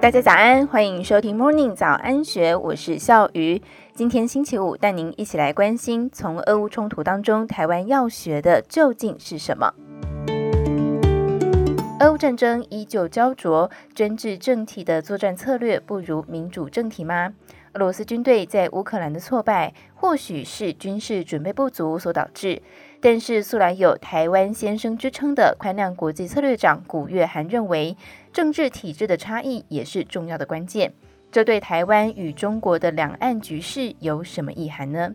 大家早安，欢迎收听 Morning 早安学，我是笑鱼。今天星期五，带您一起来关心从俄乌冲突当中，台湾要学的究竟是什么？俄乌战争依旧焦灼，专制政体的作战策略不如民主政体吗？俄罗斯军队在乌克兰的挫败，或许是军事准备不足所导致。但是，素来有“台湾先生”之称的宽量国际策略长古月涵认为，政治体制的差异也是重要的关键。这对台湾与中国的两岸局势有什么意涵呢？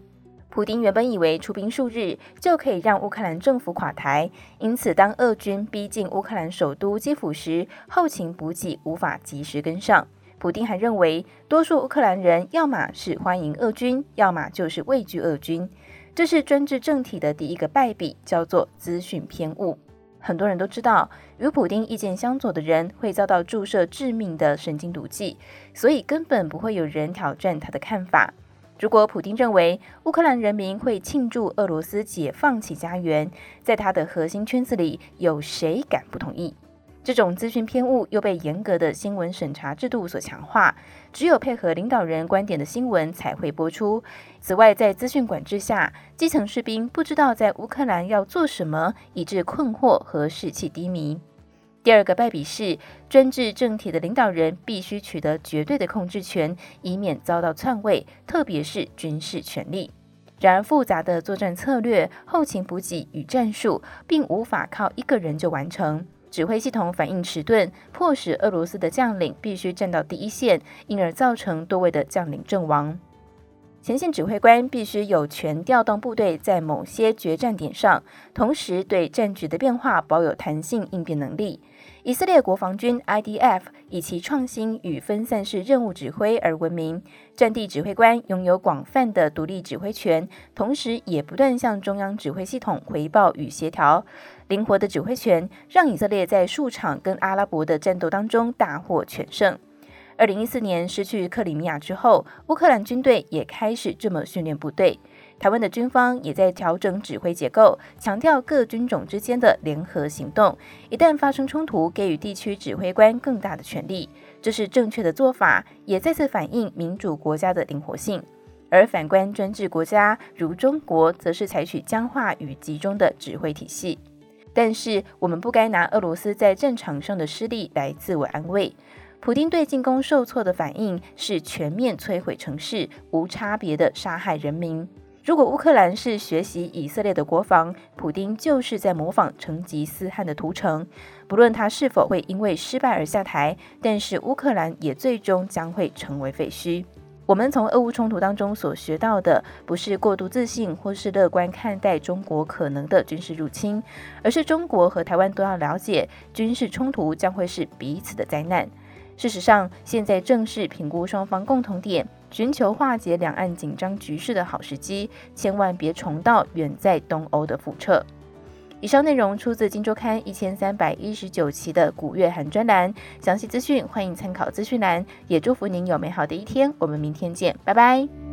普丁原本以为出兵数日就可以让乌克兰政府垮台，因此当俄军逼近乌克兰首都基辅时，后勤补给无法及时跟上。普丁还认为，多数乌克兰人要么是欢迎俄军，要么就是畏惧俄军。这是专制政体的第一个败笔，叫做资讯偏误。很多人都知道，与普丁意见相左的人会遭到注射致命的神经毒剂，所以根本不会有人挑战他的看法。如果普丁认为乌克兰人民会庆祝俄罗斯解放其家园，在他的核心圈子里，有谁敢不同意？这种资讯偏误又被严格的新闻审查制度所强化，只有配合领导人观点的新闻才会播出。此外，在资讯管制下，基层士兵不知道在乌克兰要做什么，以致困惑和士气低迷。第二个败笔是，专制政体的领导人必须取得绝对的控制权，以免遭到篡位，特别是军事权力。然而，复杂的作战策略、后勤补给与战术，并无法靠一个人就完成。指挥系统反应迟钝，迫使俄罗斯的将领必须站到第一线，因而造成多位的将领阵亡。前线指挥官必须有权调动部队在某些决战点上，同时对战局的变化保有弹性应变能力。以色列国防军 IDF 以其创新与分散式任务指挥而闻名，战地指挥官拥有广泛的独立指挥权，同时也不断向中央指挥系统回报与协调。灵活的指挥权让以色列在数场跟阿拉伯的战斗当中大获全胜。二零一四年失去克里米亚之后，乌克兰军队也开始这么训练部队。台湾的军方也在调整指挥结构，强调各军种之间的联合行动。一旦发生冲突，给予地区指挥官更大的权力，这是正确的做法，也再次反映民主国家的灵活性。而反观专制国家如中国，则是采取僵化与集中的指挥体系。但是，我们不该拿俄罗斯在战场上的失利来自我安慰。普丁对进攻受挫的反应是全面摧毁城市，无差别的杀害人民。如果乌克兰是学习以色列的国防，普丁就是在模仿成吉思汗的屠城。不论他是否会因为失败而下台，但是乌克兰也最终将会成为废墟。我们从俄乌冲突当中所学到的，不是过度自信或是乐观看待中国可能的军事入侵，而是中国和台湾都要了解，军事冲突将会是彼此的灾难。事实上，现在正是评估双方共同点，寻求化解两岸紧张局势的好时机，千万别重蹈远在东欧的覆辙。以上内容出自《金周刊》一千三百一十九期的古月涵专栏，详细资讯欢迎参考资讯栏。也祝福您有美好的一天，我们明天见，拜拜。